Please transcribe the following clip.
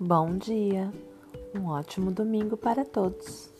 Bom dia, um ótimo domingo para todos.